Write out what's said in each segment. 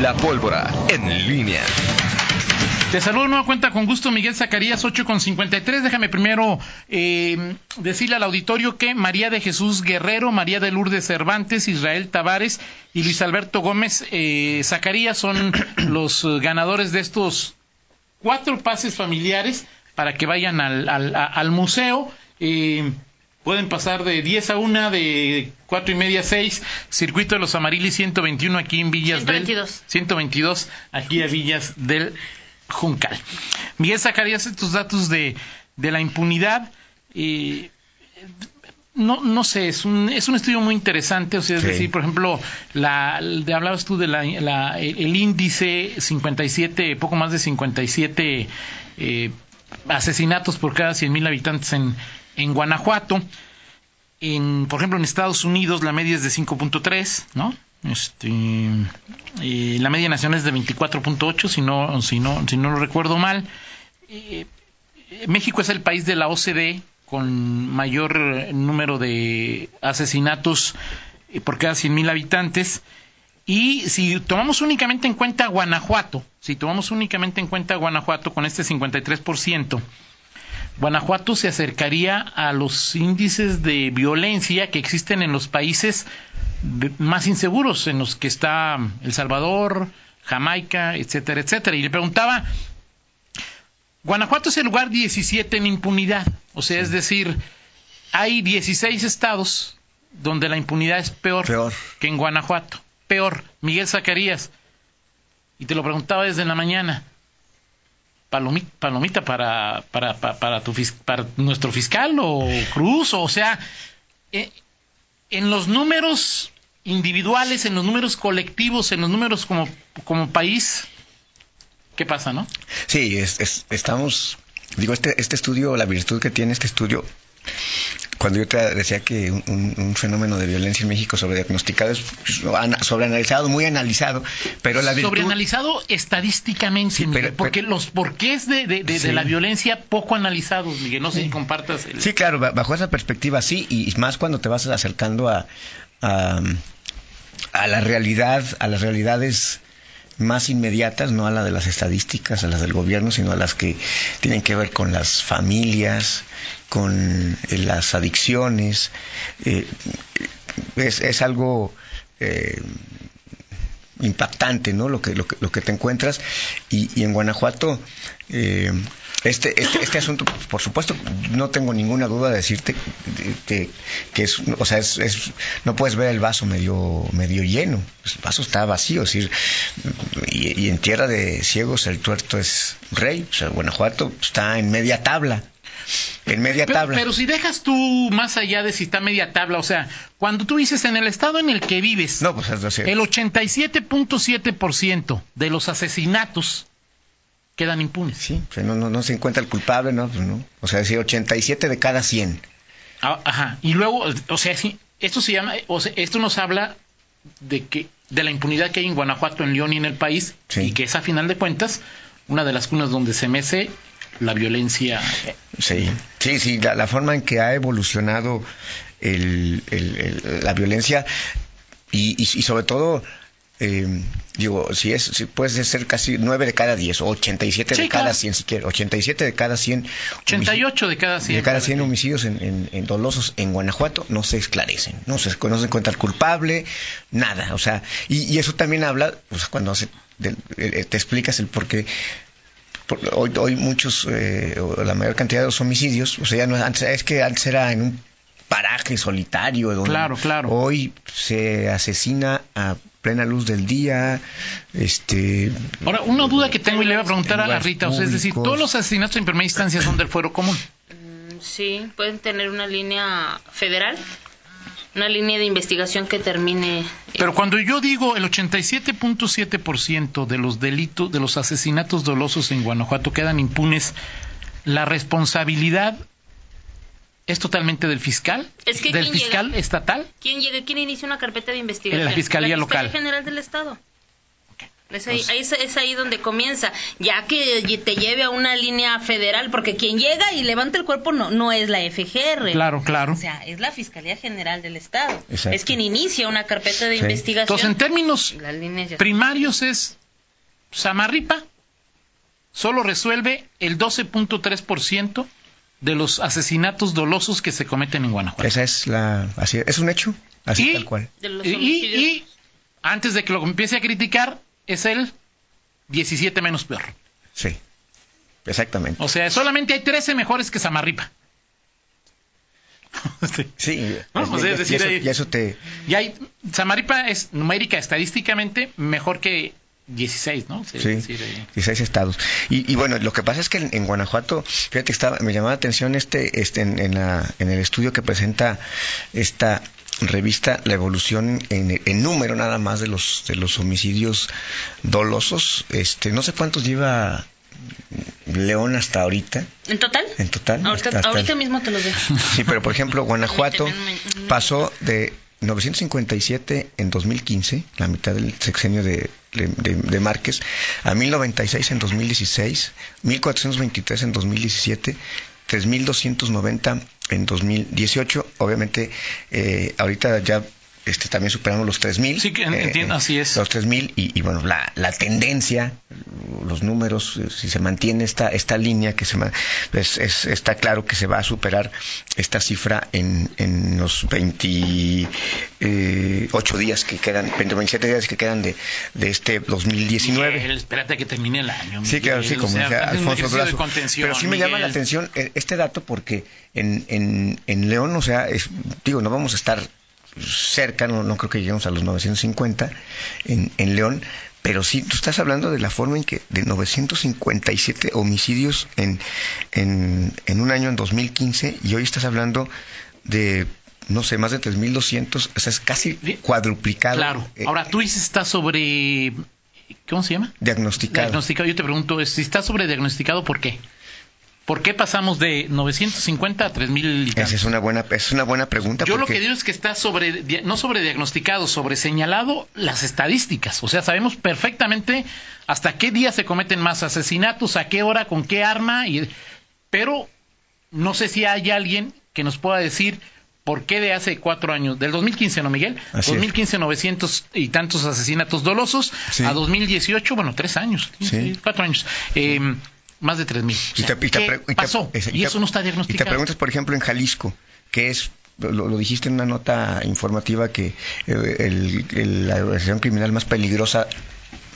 La pólvora en línea. Te saludo nueva cuenta con gusto, Miguel Zacarías, 8 con 53. Déjame primero eh, decirle al auditorio que María de Jesús Guerrero, María de Lourdes Cervantes, Israel Tavares y Luis Alberto Gómez eh, Zacarías son los ganadores de estos cuatro pases familiares para que vayan al, al, museo. Eh, pueden pasar de 10 a 1, de 4 y media a 6, Circuito de los Amarilis 121 aquí en Villas 122. del... 122 aquí a Villas del Juncal. Miguel Zacarías, estos datos de, de la impunidad, eh, no, no sé, es un, es un estudio muy interesante, o sea, es Sí. decir, por ejemplo, la, de, hablabas tú de la, la- el índice 57, poco más de 57 eh, asesinatos por cada 100.000 habitantes en, en Guanajuato. En, por ejemplo, en Estados Unidos la media es de 5.3, ¿no? Este, la media nacional es de 24.8, si no, si no, si no lo recuerdo mal. Eh, México es el país de la OCDE con mayor número de asesinatos eh, por cada 100.000 habitantes. Y si tomamos únicamente en cuenta Guanajuato, si tomamos únicamente en cuenta Guanajuato con este 53%, Guanajuato se acercaría a los índices de violencia que existen en los países de- más inseguros, en los que está El Salvador, Jamaica, etcétera, etcétera. Y le preguntaba, Guanajuato es el lugar 17 en impunidad, o sea, es decir, hay 16 estados donde la impunidad es peor, Peor. que en Guanajuato. Peor. Miguel Zacarías. Y te lo preguntaba desde la mañana. Palomita, palomita para, para, para, para tu para nuestro fiscal o Cruz, o sea, eh, en los números individuales, en los números colectivos, en los números como, como país, ¿qué pasa, no? Sí, es- es- estamos, digo, este, este estudio, la virtud que tiene este estudio, cuando yo te decía que un, un- un fenómeno de violencia en México sobrediagnosticado es ana- sobreanalizado, muy analizado, pero la virtud... Sobreanalizado estadísticamente, Sí, Miguel, pero- porque los porqués de, de, de- de Sí. la violencia poco analizados, Miguel, no sé si compartas el... Sí, claro, ba- bajo esa perspectiva sí, y más cuando te vas acercando a, a, a la realidad, a las realidades más inmediatas, no a la de las estadísticas, a las del gobierno, sino a las que tienen que ver con las familias, con eh, las adicciones. eh, es, es algo eh, impactante, ¿no? Lo que, lo que, lo que te encuentras. Y, y en Guanajuato, eh, este, este, este asunto, por supuesto, no tengo ninguna duda de decirte que, que es, o sea, es, es- no puedes ver el vaso medio, medio lleno. El vaso está vacío, es decir, y, y en tierra de ciegos el tuerto es rey. O sea, Guanajuato está en media tabla. En media Pero, tabla. pero si dejas tú más allá de si está media tabla, o sea, cuando tú dices en el estado en el que vives, no, pues es el 87.7% de los asesinatos quedan impunes. Sí, o sea, no, no, no se encuentra el culpable, ¿no? Pues no. O sea, decir, 87 de cada 100. Ah, Ajá. Y luego, o sea, sí, esto se llama, o sea, esto nos habla de que de la impunidad que hay en Guanajuato, en León y en el país, Sí. y que es a final de cuentas una de las cunas donde se mece la violencia. Sí, sí, sí, la, la forma en que ha evolucionado el, el- el- la violencia y, y- y sobre todo, eh, digo, si es, si puede ser casi 9 de cada 10 o 87 Sí, de cada claro. 100 si quiere, 87 de cada 100. 88 de cada 100. De cada 100 homicidios en, en- en dolosos en Guanajuato no se esclarecen, no se, no se encuentra el culpable, nada. O sea, y, y eso también habla, pues, cuando se- del- eh, te explicas el por qué. Hoy, hoy muchos, eh, la mayor cantidad de los homicidios, o sea, ya no es, antes, es que antes era en un paraje solitario. Donde Claro, claro. Hoy se asesina a plena luz del día, este... Ahora, una duda que tengo y le voy a preguntar a la Rita, o sea, es decir, todos los asesinatos en primera instancia son del fuero común. Mm, Sí, pueden tener una línea federal, una línea de investigación que termine. Pero cuando yo digo el 87.7% de los delitos, de los asesinatos dolosos en Guanajuato quedan impunes, la responsabilidad es totalmente del fiscal, Es que del ¿quién fiscal llega? estatal. ¿Quién llega? ¿Quién inicia una carpeta de investigación? La Fiscalía la Fiscalía local. General del Estado. Es ahí, ahí es, es ahí donde comienza, ya que te lleve a una línea federal, porque quien llega y levanta el cuerpo no, no es la FGR. Claro, claro. O sea, es la Fiscalía General del Estado. Exacto. Es quien inicia una carpeta de Sí. investigación. Entonces, en términos primarios es Samarripa solo resuelve el 12.3% de los asesinatos dolosos que se cometen en Guanajuato. Esa es la. Así, es un hecho. Así Y- tal cual. de los Y, y antes de que lo empiece a criticar, es el 17 menos peor. Sí. Exactamente. O sea, solamente hay 13 mejores que Samarripa. Sí. No, y- o sea, y- es decir, y eso, y eso te. Y hay, Samaripa es numérica estadísticamente mejor que 16, ¿no? Sí, Sí, es decir, eh, 16 estados. Y, y bueno, lo que pasa es que en, en Guanajuato, fíjate, que estaba, me llamaba la atención este, este en, en la, en el estudio que presenta esta revista La Evolución en, en número nada más de los, de los homicidios dolosos. Este, no sé cuántos lleva León hasta ahorita, ¿En total? en total. Ahorita, hasta- hasta ahorita el- mismo te los dejo. Sí, pero por ejemplo, Guanajuato pasó de 957 en 2015, la mitad del sexenio de, de, de- de Márquez, a 1096 en 2016, 1423 en 2017, 3290 en 2018. Obviamente, eh, ahorita ya este, también superamos los 3000. Sí, que en- entiendo, así es. Los 3000 y, y bueno, la, la tendencia, los números, eh, si se mantiene esta, esta línea, que se pues, es- está claro que se va a superar esta cifra en, en los 28 días que quedan, 20, 27 días que quedan de, de este 2019. Miguel, espérate a que termine el año. Sí, claro, sí, Miguel, como o sea, Alfonso contención, Pero sí me llama la Miguel. atención eh, este dato porque en, en, en León, o sea, es- digo, no vamos a estar cerca, no, no creo que lleguemos a los 950 en, en León, pero sí, tú estás hablando de la forma en que de 957 homicidios en, en, en un año, en 2015, y hoy estás hablando de, no sé, más de 3.200, o sea, es casi cuadruplicado. Claro. eh, Ahora, tú dices está sobre... ¿Cómo se llama? diagnosticado. Diagnosticado. Yo te pregunto, si está sobre diagnosticado, ¿por qué? ¿Por qué pasamos de 950 a 3000 y Esa es una buena, es una buena pregunta. Yo lo que digo es que está sobre, no sobre diagnosticado, sobre señalado las estadísticas. O sea, sabemos perfectamente hasta qué día se cometen más asesinatos, a qué hora, con qué arma, y, pero no sé si hay alguien que nos pueda decir por qué de hace cuatro años, del 2015, ¿no, Miguel? Así es. 2015, 900 y tantos asesinatos dolosos, Sí. a 2018, bueno, tres años, sí, cuatro años. Eh, más de tres mil. Y te- y te pre- y te- pasó? y eso no está Y te diagnosticado. preguntas, por ejemplo, en Jalisco, que es, lo, lo dijiste en una nota informativa, que eh, el- el- la organización criminal más peligrosa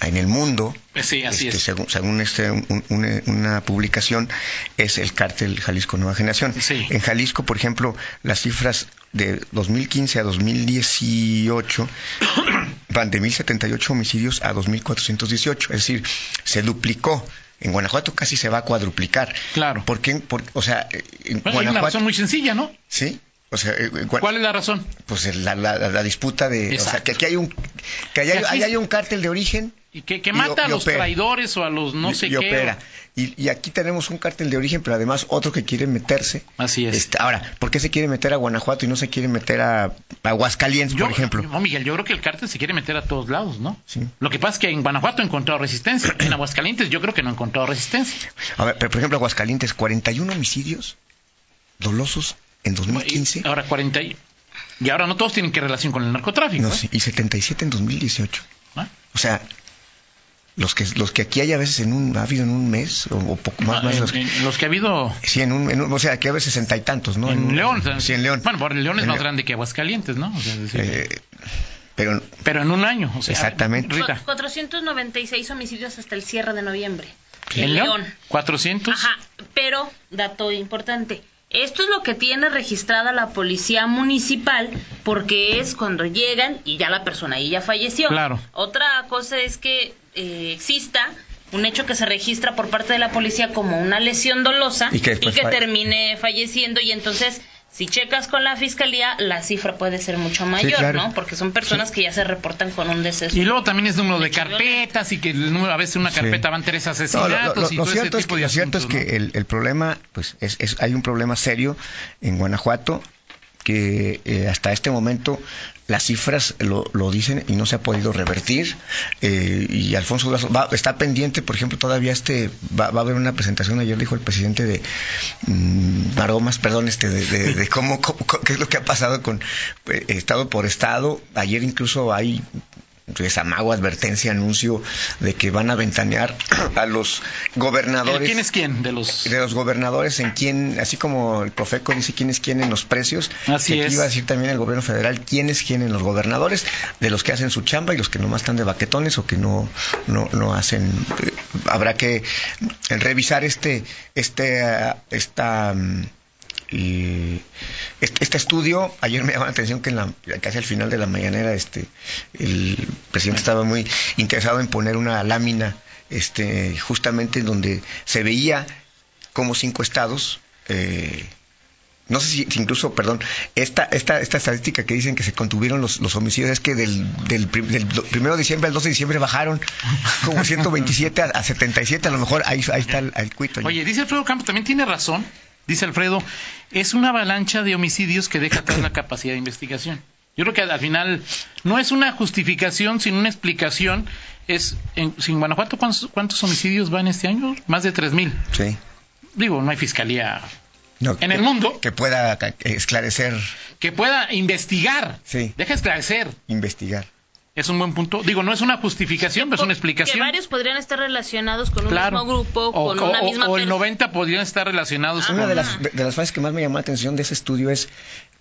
en el mundo, Sí, así este, es. según, según este, un- un- una publicación, es el cártel Jalisco Nueva Generación. Sí. En Jalisco, por ejemplo, las cifras de 2015 a 2018 van de 1.078 homicidios a 2.418, es decir, se duplicó. En Guanajuato casi se va a cuadruplicar. Claro. ¿Por qué? Por- o sea, en Bueno, hay una Guanajuato... razón muy sencilla, ¿no? Sí. O sea, eh, ¿Cuál es la razón? pues la, la- la disputa de... O sea, que aquí hay un... Que allá hay un cártel de origen Y que, que Y mata o- a y los opera. traidores o a los no y, sé y qué. opera. Y, y aquí tenemos un cártel de origen, pero además otro que quiere meterse. Así es. Este, ahora, ¿por qué se quiere meter a Guanajuato y no se quiere meter a, a Aguascalientes, Yo- por ejemplo? No, Miguel, yo creo que el cártel se quiere meter a todos lados, ¿no? Sí. Lo que pasa es que en Guanajuato ha encontrado resistencia. En Aguascalientes yo creo que no ha encontrado resistencia. A ver, pero por ejemplo, Aguascalientes, 41 homicidios dolosos en 2015. Y ahora 40 y, y ahora no todos tienen que relación con el narcotráfico. No, ¿eh? sí, y 77 en 2018. ¿Ah? O sea, los que los que aquí hay a veces en un ha habido en un mes o, o poco más, Ah, más en- los, en los que ha habido sí en un, en un- o sea aquí a veces sesenta y tantos no en un- León. sí en León Bueno, por León es En más León. grande que Aguascalientes, ¿no? O sea, es decir, Eh, pero pero en un año. O sea, Exactamente. Rita, Cu- 496 homicidios hasta el cierre de noviembre. ¿en León? 400. Ajá, pero, dato importante, esto es lo que tiene registrada la policía municipal porque es cuando llegan y ya la persona ahí ya falleció. Claro. Otra cosa es que eh, exista un hecho que se registra por parte de la policía como una lesión dolosa Y que después falle- termine falleciendo y entonces si checas con la fiscalía la cifra puede ser mucho mayor, claro. ¿no? Porque son personas que ya se reportan con un deceso. Y luego también es número de carpetas y que el número, a veces una Sí. carpeta van tres no, asesinatos lo, lo- y lo todo ese cierto es tipo que de lo cierto es asuntos, que el, el problema pues es, es- hay un problema serio en Guanajuato que eh, hasta este momento las cifras lo, lo, dicen y no se ha podido revertir. Eh, y Alfonso Durazo va, está pendiente, por ejemplo, todavía este va, va, a haber una presentación, ayer dijo el presidente de mmm, Maromas, perdón, este, de, de, de cómo, cómo, qué es lo que ha pasado con eh, estado por estado. Ayer incluso hay Amago, advertencia, anuncio de que van a ventanear a los gobernadores. ¿Quién es quién? De los... de los gobernadores, en quién, así como el Profeco dice quién es quién en los precios, así que es. iba a decir también el gobierno federal quién es quién en los gobernadores, de los que hacen su chamba y los que nomás están de baquetones o que no, no, no hacen. Eh, habrá que revisar este, este, uh, esta. Um, y este, este, estudio, ayer me llamó la atención que en la, casi al final de la mañanera este, el presidente estaba muy interesado en poner una lámina este, justamente donde se veía como cinco estados, eh, no sé si, si, incluso, perdón, esta, esta, esta estadística que dicen que se contuvieron los, homicidios es que del, del, del, primero de diciembre al 12 de diciembre bajaron como 127 a, a 77, a lo mejor ahí, ahí está el, el cuito. Oye, dice Alfredo Campos, también tiene razón, dice Alfredo, es una avalancha de homicidios que deja atrás la capacidad de investigación. Yo creo que al final no es una justificación, sino una explicación. Es en, en Guanajuato, ¿cuántos, ¿cuántos, homicidios van este año? Más de 3.000. Sí. Digo, no hay fiscalía no, en que, el mundo que pueda esclarecer. Que pueda investigar. Sí. Deja esclarecer. Investigar. Es un buen punto. Digo, no es una justificación, pero es una explicación. Que varios podrían estar relacionados con un claro. mismo grupo, o, con o, una misma O el 90 podrían estar relacionados. Una con... de las, de, de las frases que más me llamó la atención de ese estudio es,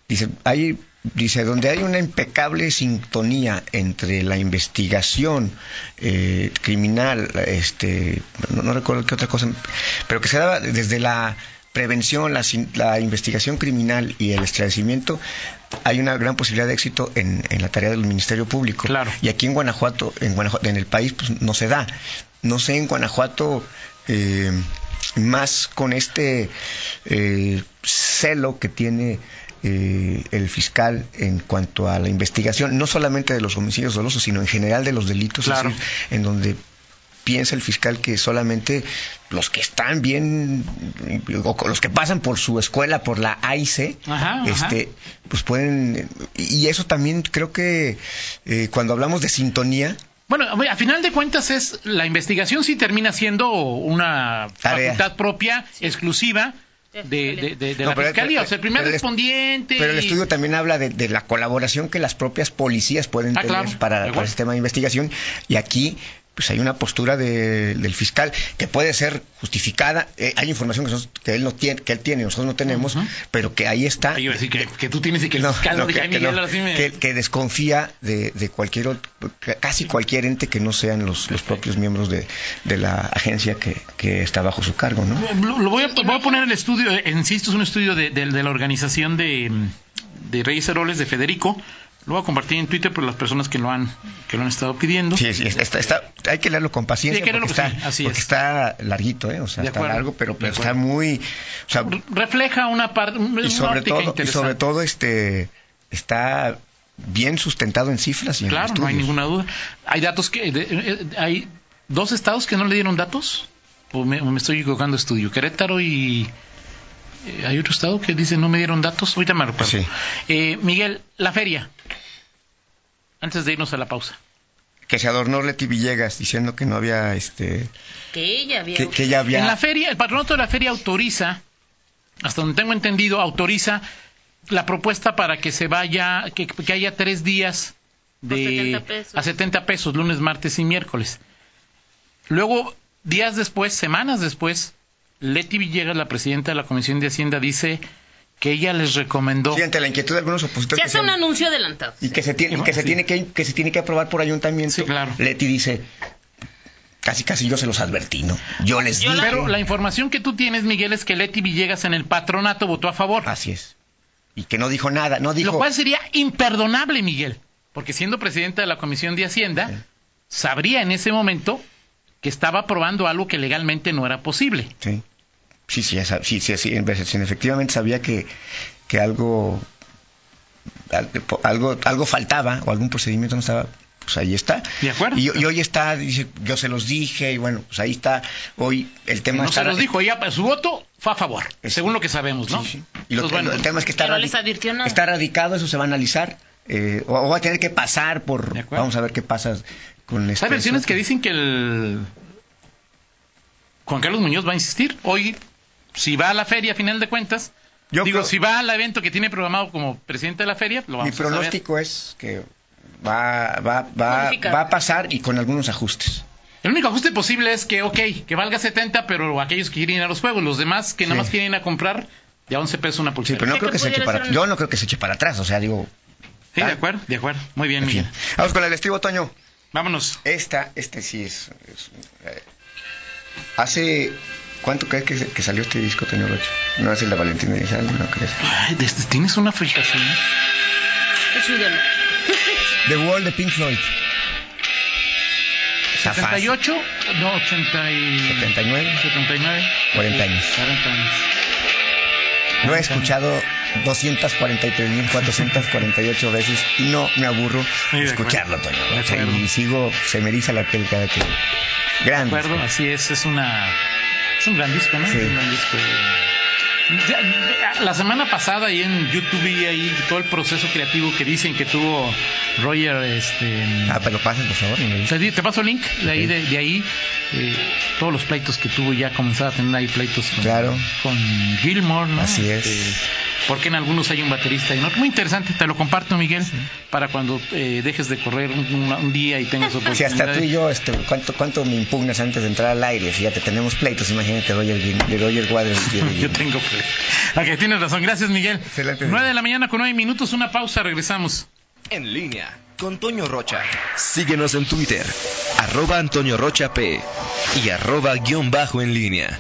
dice, hay, dice, donde hay una impecable sintonía entre la investigación eh, criminal, este, no, no recuerdo qué otra cosa, pero que se daba desde la prevención, la, la, investigación criminal y el esclarecimiento, hay una gran posibilidad de éxito en, en, la tarea del Ministerio Público. Claro. Y aquí en Guanajuato, en Guanajuato, en el país, pues no se da. No sé en Guanajuato, eh, más con este eh, celo que tiene eh, el fiscal en cuanto a la investigación, no solamente de los homicidios dolosos, sino en general de los delitos, claro. es decir, en donde piensa el fiscal que solamente los que están bien o los que pasan por su escuela por la AIC ajá, este pues pueden y eso también creo que eh, cuando hablamos de sintonía bueno, a final de cuentas es la investigación sí termina siendo una Tarea. facultad propia, sí. exclusiva de, de, de, de no, la pero, fiscalía, pero, o sea, el primer pero respondiente. Pero el y... estudio también habla de, de, la colaboración que las propias policías pueden ah, tener claro, para, para el sistema de investigación y aquí pues hay una postura de, del fiscal que puede ser justificada. Eh, hay información que, nosotros, que, él no tiene, que él tiene, nosotros no tenemos, uh -huh. pero que ahí está. Yo decir que, que, tú tienes y que el no, fiscal no, no, que, Miguel, no, me... que, que, desconfía de, de, cualquier otro, casi cualquier ente que no sean los, los propios miembros de, de la agencia que, que, está bajo su cargo, ¿no? Lo, lo voy, a, voy, a, poner el estudio, eh, insisto, es un estudio de, de la organización de, de Reyes Heroles de Federico. Lo voy a compartir en Twitter por las personas que lo han que lo han estado pidiendo. Sí, sí está, está, hay que leerlo con paciencia sí, porque, leerlo, está, sí, porque está larguito, ¿eh? o sea, está largo, pero, pero está muy, o sea, refleja una parte y sobre todo y sobre todo este está bien sustentado en cifras y claro, en no hay ninguna duda. Hay datos que de, hay dos estados que no le dieron datos o me, me estoy equivocando estudio, Querétaro y eh, hay otro estado que dice no me dieron datos, ahorita me recuerdo. Sí. Eh, Miguel, la feria antes de irnos a la pausa. Que se adornó Leti Villegas diciendo que no había este que ella había que, que ella había En la feria, el patronato de la feria autoriza hasta donde tengo entendido, autoriza la propuesta para que se vaya, que, que haya tres días de 70 a 70 pesos, lunes, martes y miércoles. Luego, días después, semanas después, Leti Villegas, la presidenta de la Comisión de Hacienda, dice que ella les recomendó. Sí, ante la inquietud de algunos opositores. Se hace un anuncio adelantado. Y que se tiene, y que, se sí. tiene que, que se tiene que aprobar por ayuntamiento. Sí, claro. Leti dice, casi casi yo se los advertí, ¿no? Yo les yo dije. Pero la información que tú tienes, Miguel, es que Leti Villegas en el patronato votó a favor. Así es. Y que no dijo nada, no dijo. Lo cual sería imperdonable, Miguel, porque siendo presidenta de la Comisión de Hacienda, sí. sabría en ese momento que estaba aprobando algo que legalmente no era posible. Sí. Sí, sí, sí, sí, sí, efectivamente sabía que, que algo, algo, algo faltaba o algún procedimiento no estaba, pues ahí está. De acuerdo. Y, y, hoy está, dice, yo se los dije, y bueno, pues ahí está. Hoy el tema no está. se los dijo, ella, su voto fue a favor, es, según lo que sabemos, ¿no? Sí, sí. Y lo, Pues bueno, el tema es que está, pero radi- les advirtió nada. está radicado, eso se va a analizar. eh, o, o va a tener que pasar por... Vamos a ver qué pasa con este... Hay versiones que dicen que el Juan Carlos Muñoz va a insistir. Hoy, si va a la feria, a final de cuentas, Yo digo, creo- si va al evento que tiene programado como presidente de la feria, lo Mi vamos a saber. pronóstico es que va, va, va, va a pasar y con algunos ajustes. El único ajuste posible es que, ok, que valga 70, pero aquellos que quieren ir a los juegos, los demás que nada Sí. más quieren ir a comprar, de a 11 pesos una Sí, pulsera. pero no Sí, creo que que se eche para Yo no creo que se eche para atrás, o sea, digo... Sí, de acuerdo, de acuerdo. Muy bien, en fin. Miguel. Vamos con el estribo, Toño. Vámonos. Esta, este sí es... es, eh, hace... ¿Cuánto crees que, que salió este disco, Toño Rocha? No es el de Valentín Elizalde, ¿no crees? Ay, desde- tienes una fijación. Es su ídolo. The Wall de Pink Floyd. Está fácil. 78, no, 80 y... 79. 79. 40 años. 40 años. Lo he escuchado 243.448 veces y no me aburro Sí, de escucharlo. Toño. De O sea, y sigo, se me eriza la piel cada que... De Grande. acuerdo, así es, es una... Es un gran disco, ¿no? Sí. Es un gran disco. La semana pasada ahí en YouTube vi ahí todo el proceso creativo que dicen que tuvo Roger, este... Ah, pero pasen, por favor. Te, paso el link de ahí, de, de ahí eh, todos los pleitos que tuvo ya comenzaba a tener ahí pleitos con, Claro. con Gilmore, ¿no? Así es. Porque en algunos hay un baterista y no. Muy interesante, te lo comparto, Miguel, para cuando eh, dejes de correr un, día y tengas Si oportunidad. hasta tú y yo, este, ¿cuánto, ¿cuánto me impugnas antes de entrar al aire? Fíjate, tenemos pleitos, imagínate Roger, Roger Yo tengo fe. Ok, tienes razón. Gracias, Miguel. Excelente. 9 de la mañana con 9 minutos, una pausa, regresamos. En línea con Toño Rocha. Síguenos en Twitter, arroba Antonio Rocha P y arroba guion bajo en línea.